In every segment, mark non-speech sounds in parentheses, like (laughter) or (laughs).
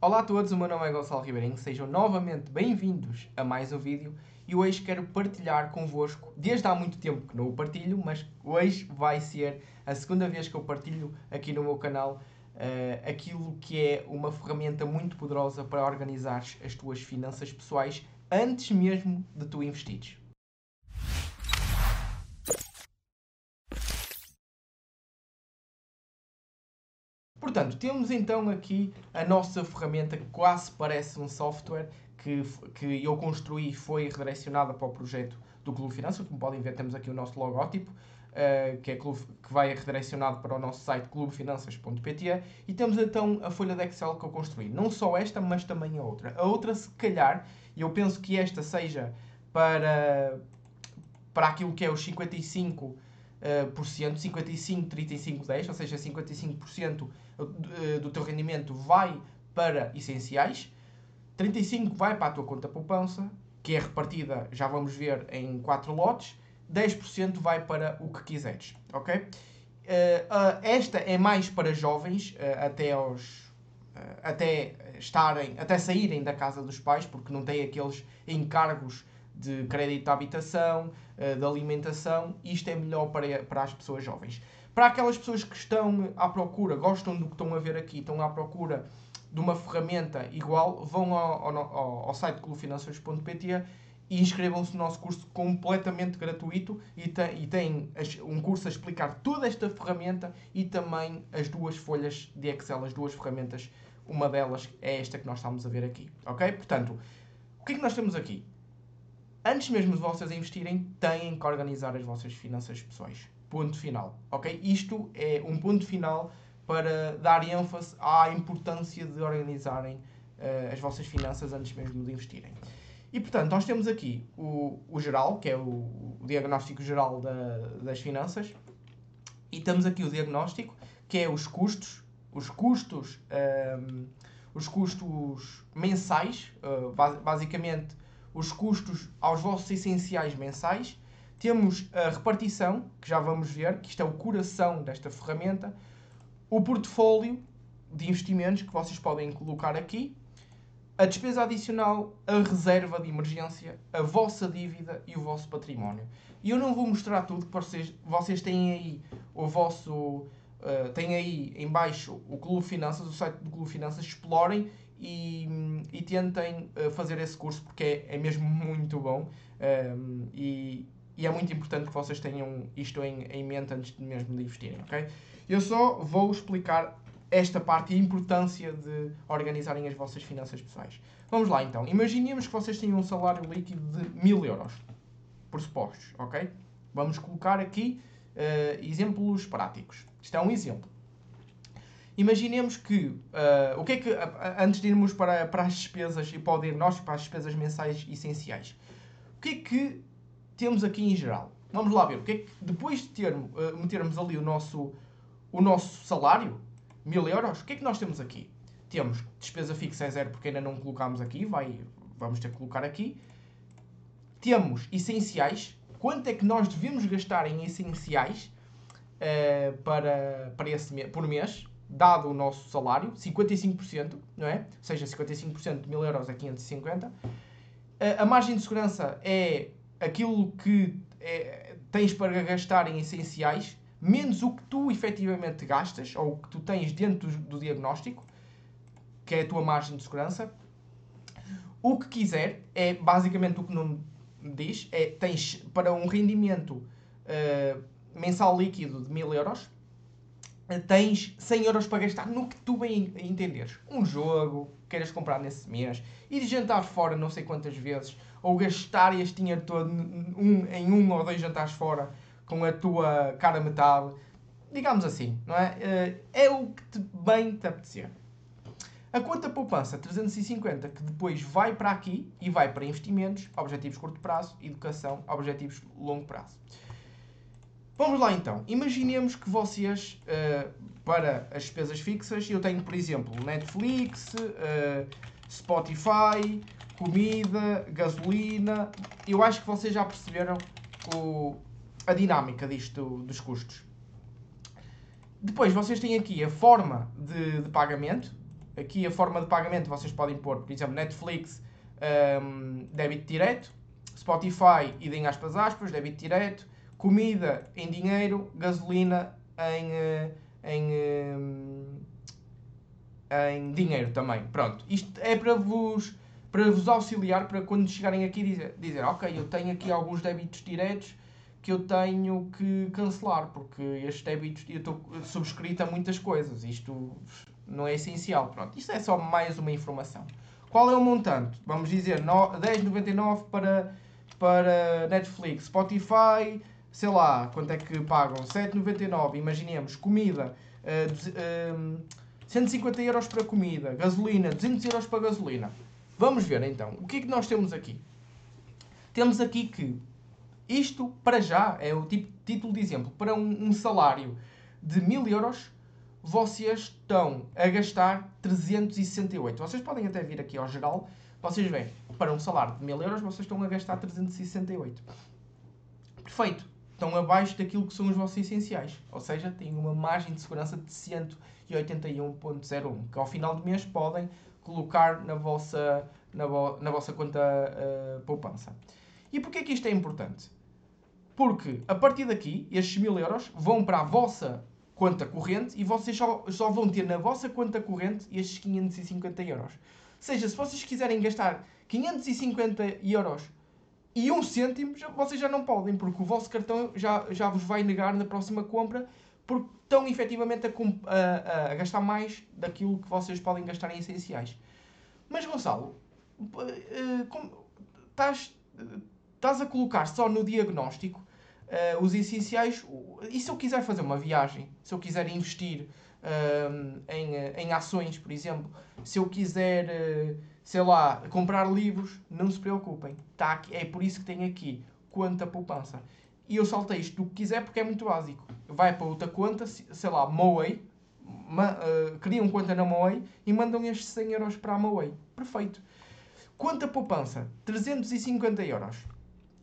Olá a todos, o meu nome é Gonçalo Ribeirinho, sejam novamente bem-vindos a mais um vídeo e hoje quero partilhar convosco, desde há muito tempo que não o partilho, mas hoje vai ser a segunda vez que eu partilho aqui no meu canal uh, aquilo que é uma ferramenta muito poderosa para organizar as tuas finanças pessoais antes mesmo de tu investires. Portanto, temos então aqui a nossa ferramenta que quase parece um software que, que eu construí e foi redirecionada para o projeto do Clube Finanças. Como podem ver, temos aqui o nosso logótipo, uh, que, é clube, que vai redirecionado para o nosso site clubefinanças.pt e temos então a folha de Excel que eu construí. Não só esta, mas também a outra. A outra, se calhar, e eu penso que esta seja para, para aquilo que é os 55 uh, por cento, 55, 35, 10, ou seja, 55% eh, do teu rendimento vai para essenciais, 35 vai para a tua conta poupança, que é repartida, já vamos ver, em 4 lotes, 10% vai para o que quiseres, ok? Esta é mais para jovens, até aos até estarem, até saírem da casa dos pais, porque não têm aqueles encargos de crédito de habitação, de alimentação, isto é melhor para, para as pessoas jovens. Para aquelas pessoas que estão à procura, gostam do que estão a ver aqui, estão à procura de uma ferramenta igual, vão ao, ao, ao site clubefinanças.pt e inscrevam-se no nosso curso completamente gratuito e, e tem um curso a explicar toda esta ferramenta e também as duas folhas de Excel, as duas ferramentas. Uma delas é esta que nós estamos a ver aqui, ok? Portanto, o que é que nós temos aqui? Antes mesmo de vocês investirem, têm que organizar as vossas finanças pessoais. Ponto final. Ok? Isto é um ponto final para dar ênfase à importância de organizarem uh, as vossas finanças antes mesmo de investirem. E portanto, nós temos aqui o, o geral, que é o, o diagnóstico geral da, das finanças, e temos aqui o diagnóstico, que é os custos, os custos, um, ehm, os custos mensais, uh, basicamente os custos aos vossos essenciais mensais, temos a repartição, que já vamos ver, que isto é o coração desta ferramenta, o portfólio de investimentos que vocês podem colocar aqui, a despesa adicional, a reserva de emergência, a vossa dívida e o vosso património. E eu não vou mostrar tudo, porque vocês, têm aí o vosso. Uh, aí em baixo o Clube Finanças, o site do Clube Finanças, explorem e, e tentem uh, fazer esse curso porque é, é mesmo (laughs) muito bom. Um, e, e é muito importante que vocês tenham isto em, em mente antes de mesmo de investirem, ok? Eu só vou explicar esta parte e a importância de organizarem as vossas finanças pessoais. Vamos lá então. Imaginemos que vocês têm um salário líquido de 1000 euros, por supostos, ok? Vamos colocar aqui uh, exemplos práticos. Isto é um exemplo. Imaginemos que, uh, o que é que, uh, antes de irmos para, para as despesas e para diagnóstico, para as despesas mensais essenciais, o que é que temos aqui em geral. Vamos lá ver, o que é que, depois de ter, uh, metermos ali o nosso, o nosso salário, mil euros, o que é que nós temos aqui? Temos despesa fixa é zero porque ainda não colocámos aqui, vai, vamos ter que colocar aqui. Temos essenciais, quanto é que nós devemos gastar em essenciais uh, para, para esse por mês, dado o nosso salário, 55%, não é? Ou seja, 55% de mil euros é 550. Uh, a margem de segurança é aquilo que é, tens para gastar em essenciais, menos o que tu efetivamente gastas, ou o que tu tens dentro do, do diagnóstico, que é a tua margem de segurança. O que quiser é basicamente o que não diz, é tens para um rendimento uh, mensal líquido de 1000 euros, tens 100 euros para gastar no que tu bem entenderes. Um jogo que queiras comprar nesse mês, ir jantar fora não sei quantas vezes, ou gastar este dinheiro todo um, em um ou dois jantares fora com a tua cara metade. Digamos assim, não é? Eh, é o que te bem te apetecer. A conta poupança 350, que depois vai para aqui e vai para investimentos, objetivos curto prazo, educação, objetivos longo prazo. Vamos lá então. Imaginemos que vocês, uh, para as despesas fixas, eu tenho, por exemplo, Netflix, uh, Spotify, comida, gasolina. Eu acho que vocês já perceberam o, a dinâmica disto dos custos. Depois vocês têm aqui a forma de, de pagamento, aqui a forma de pagamento vocês podem pôr, por exemplo, Netflix, um, débito direto, Spotify, idem aspas aspas, débito direto, comida em dinheiro, gasolina em, eh, em, eh, em dinheiro também. Pronto, isto é para vos, para vos auxiliar para quando chegarem aqui dizer, dizer ok, eu tenho aqui alguns débitos diretos que eu tenho que cancelar, porque estes débitos, eu estou subscrito a muitas coisas, isto não é essencial. Pronto, isto é só mais uma informação. Qual é o montante? Vamos dizer 10,99 para, para Netflix, Spotify, sei lá, quanto é que pagam? 7,99, imaginemos, comida, uh, uh, 150 euros para comida, gasolina, 200 euros para gasolina. Vamos ver então, o que é que nós temos aqui? Temos aqui que isto, para já, é o tipo, título de exemplo, para um, um salário de 1000 euros, vocês estão a gastar 368. Vocês podem até vir aqui ao geral, vocês veem, para um salário de 1000 euros, vocês estão a gastar 368. Perfeito. Estão abaixo daquilo que são os vossos essenciais. Ou seja, têm uma margem de segurança de 181.01, que ao final do mês podem colocar na vossa, na, vo, na vossa conta uh, poupança. E porquê que isto é importante? Porque a partir daqui, estes 1000 euros vão para a vossa conta corrente e vocês só, só vão ter na vossa conta corrente estes 550 euros. Ou seja, se vocês quiserem gastar 550 euros e um cêntimo, vocês já não podem, porque o vosso cartão já, já vos vai negar na próxima compra, porque estão efetivamente a, a, a gastar mais daquilo que vocês podem gastar em essenciais. Mas Gonçalo, eh, estás, estás a colocar só no diagnóstico uh, os essenciais. E se eu quiser fazer uma viagem, se eu quiser investir uh, em, em ações, por exemplo, se eu quiser, uh, sei lá, comprar livros, não se preocupem. Tá aqui, é por isso que tem aqui conta poupança. E eu saltei isto do que quiser porque é muito básico. Vai para outra conta, sei lá, Moei, ma, uh, criam conta na Moei e mandam estes 100 euros para a Moei. Perfeito. Conta poupança, 350 euros.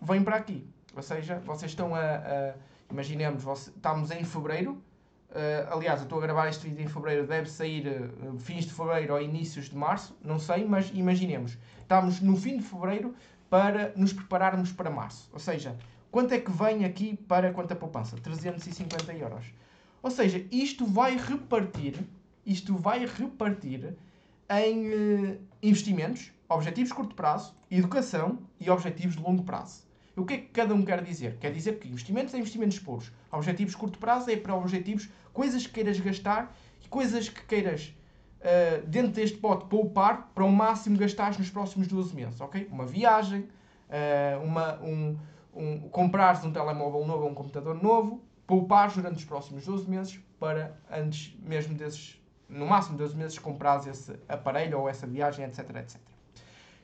Vem para aqui. Ou seja, vocês estão a. a imaginemos, estamos em fevereiro. Uh, aliás, eu estou a gravar este vídeo em fevereiro, deve sair uh, fins de fevereiro ou inícios de março, não sei, mas imaginemos, estamos no fim de fevereiro para nos prepararmos para março. Ou seja, quanto é que vem aqui para quanto a poupança? 350 euros. Ou seja, isto vai repartir, isto vai repartir em uh, investimentos, objetivos de curto prazo, educação e objetivos de longo prazo. O que é que cada um quer dizer? Quer dizer que investimentos é investimentos puros. Objetivos curto prazo é para objetivos, coisas que queiras gastar e coisas que queiras, uh, dentro deste pote, poupar para o máximo gastar nos próximos 12 meses. ok? Uma viagem, uh, uma, um, um, comprares um telemóvel novo ou um computador novo, poupar durante os próximos 12 meses para antes mesmo desses, no máximo 12 meses, comprares esse aparelho ou essa viagem, etc, etc.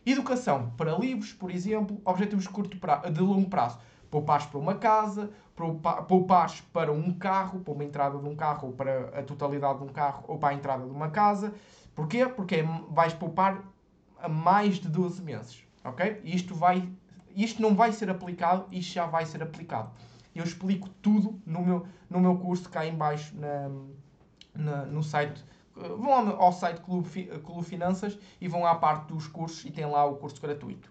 Educação para livros, por exemplo, objetivos de, curto de longo prazo. Poupares para uma casa, poupares para um carro, para uma entrada de um carro, ou para a totalidade de um carro, ou para a entrada de uma casa. Porquê? Porque é, vais poupar a mais de 12 meses. Ok? Isto, vai, isto não vai ser aplicado, isto já vai ser aplicado. Eu explico tudo no meu, no meu curso cá em baixo na, na, no site vão ao site Clube, Clube Finanças e vão à parte dos cursos e tem lá o curso gratuito.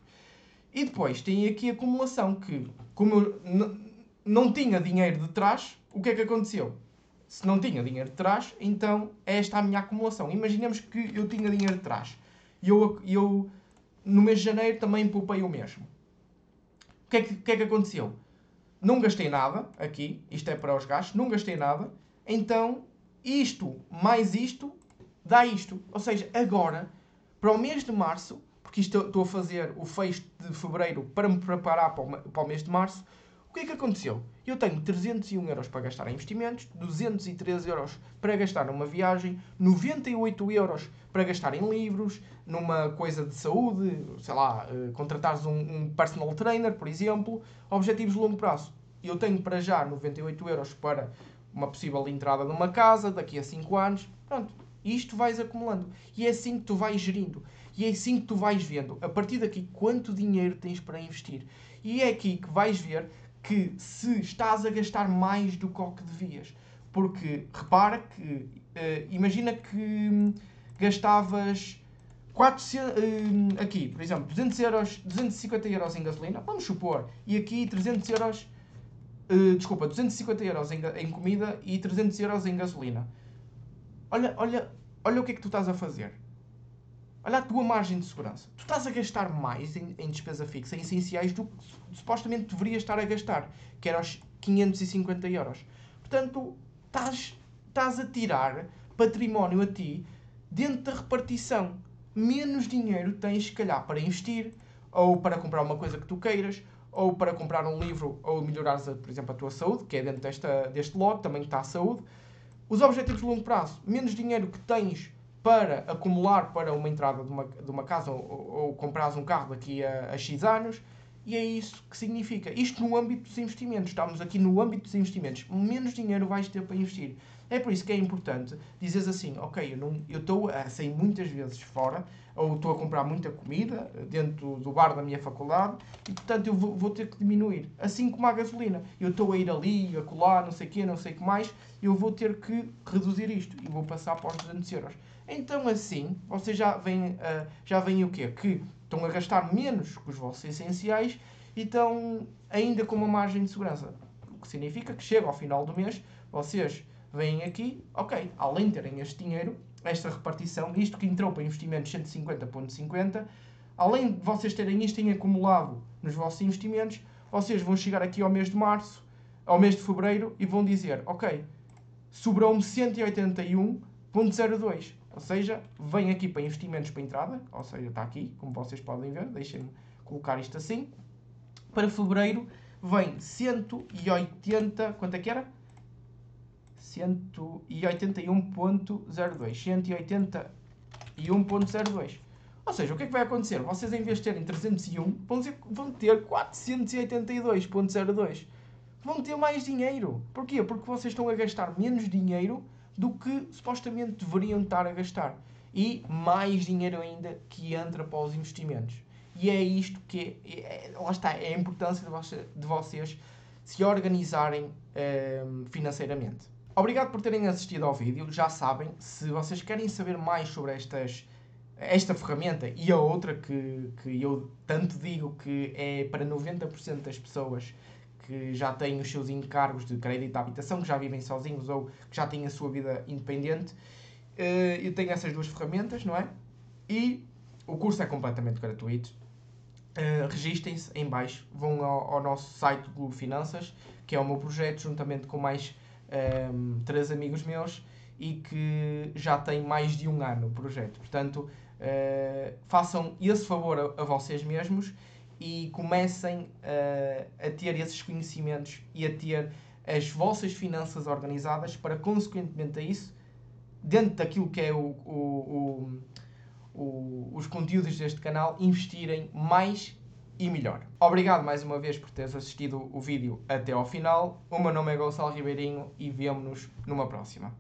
E depois tem aqui a acumulação que, como eu não tinha dinheiro de trás, o que é que aconteceu? Se não tinha dinheiro de trás, então esta é a minha acumulação. Imaginemos que eu tinha dinheiro de trás e eu, eu no mês de janeiro também poupei o mesmo. O que é que, que, é que aconteceu? Não gastei nada aqui, isto é para os gastos, não gastei nada, então isto mais isto dá isto. Ou seja, agora, para o mês de março, porque isto estou a fazer o fecho de fevereiro para me preparar para o, mês de março, o que é que aconteceu? Eu tenho 301 euros para gastar em investimentos, 213 euros para gastar numa viagem, 98 euros para gastar em livros, numa coisa de saúde, sei lá, uh, contratares um, um, personal trainer, por exemplo, objetivos de longo prazo. Eu tenho para já 98 euros para uma possível entrada numa casa daqui a 5 anos. Pronto, isto vais acumulando. E é assim que tu vais gerindo. E é assim que tu vais vendo, a partir daqui, quanto dinheiro tens para investir. E é aqui que vais ver que se estás a gastar mais do que o que devias. Porque repara que, uh, imagina que gastavas 400, hum, aqui, por exemplo, 200 euros, 250 euros em gasolina, vamos supor, e aqui 300 euros, uh, desculpa, 250 euros em, em, comida e 300 euros em gasolina. Olha, olha, olha o que é que tu estás a fazer. Olha a tua margem de segurança. Tu estás a gastar mais em, em despesa fixa, em essenciais, do que supostamente deverias estar a gastar, que era os 550 euros. Portanto, estás, estás a tirar património a ti dentro da repartição menos dinheiro tens, se calhar, para investir, ou para comprar uma coisa que tu queiras, ou para comprar um livro, ou melhorares, por exemplo, a tua saúde, que é dentro desta, deste lote, também está a saúde. Os objetivos de longo prazo, menos dinheiro que tens para acumular para uma entrada de uma, de uma casa, ou, ou comprares um carro daqui a, a X anos, e é isso que significa. Isto no âmbito dos investimentos. Estamos aqui no âmbito dos investimentos. Menos dinheiro vais ter para investir. É por isso que é importante dizeres assim, ok, eu estou a sair muitas vezes fora, ou estou a comprar muita comida dentro do bar da minha faculdade, e portanto eu vou, vou ter que diminuir. Assim como a gasolina. Eu estou a ir ali, a colar, não sei o quê, não sei o que mais, eu vou ter que reduzir isto e vou passar para os 200 euros. Então assim, vocês já veem, uh, já veem o quê? Que estão a gastar menos que os vossos essenciais e estão ainda com uma margem de segurança. O que significa que chega ao final do mês, vocês vêm aqui, ok, além de terem este dinheiro, esta repartição, isto que entrou para investimentos 150.50, além de vocês terem isto em acumulado nos vossos investimentos, vocês vão chegar aqui ao mês de março, ao mês de fevereiro e vão dizer, ok, sobrou-me 181.02. Ou seja, vem aqui para investimentos para entrada, ou seja, está aqui, como vocês podem ver, deixem-me colocar isto assim. Para fevereiro vem 180, quanto é que era? 181.02. 181.02. Ou seja, o que é que vai acontecer? Vocês, em vez de terem 301, vão ter 482.02. Vão ter mais dinheiro. Porquê? Porque vocês estão a gastar menos dinheiro do que supostamente deveriam estar a gastar. E mais dinheiro ainda que entra para os investimentos. E é isto que é, é, lá está, é a importância de, você, de vocês se organizarem eh, financeiramente. Obrigado por terem assistido ao vídeo. Já sabem, se vocês querem saber mais sobre estas, esta ferramenta e a outra que, que eu tanto digo que é para 90% das pessoas que já têm os seus encargos de crédito à habitação, que já vivem sozinhos ou que já têm a sua vida independente, eh, eu tenho essas duas ferramentas, não é? E o curso é completamente gratuito. Uh, registem-se em baixo, vão ao, ao, nosso site do Globo Finanças, que é o meu projeto, juntamente com mais um, ehm, três amigos meus e que já tem mais de um ano o projeto. Portanto, uh, façam esse favor a, a, vocês mesmos e comecem uh, a ter esses conhecimentos e a ter as vossas finanças organizadas para, consequentemente a isso, dentro daquilo que é o, o, o, os conteúdos deste canal, investirem mais e melhor. Obrigado mais uma vez por teres assistido o vídeo até ao final. O meu nome é Gonçalo Ribeirinho e vemo-nos numa próxima.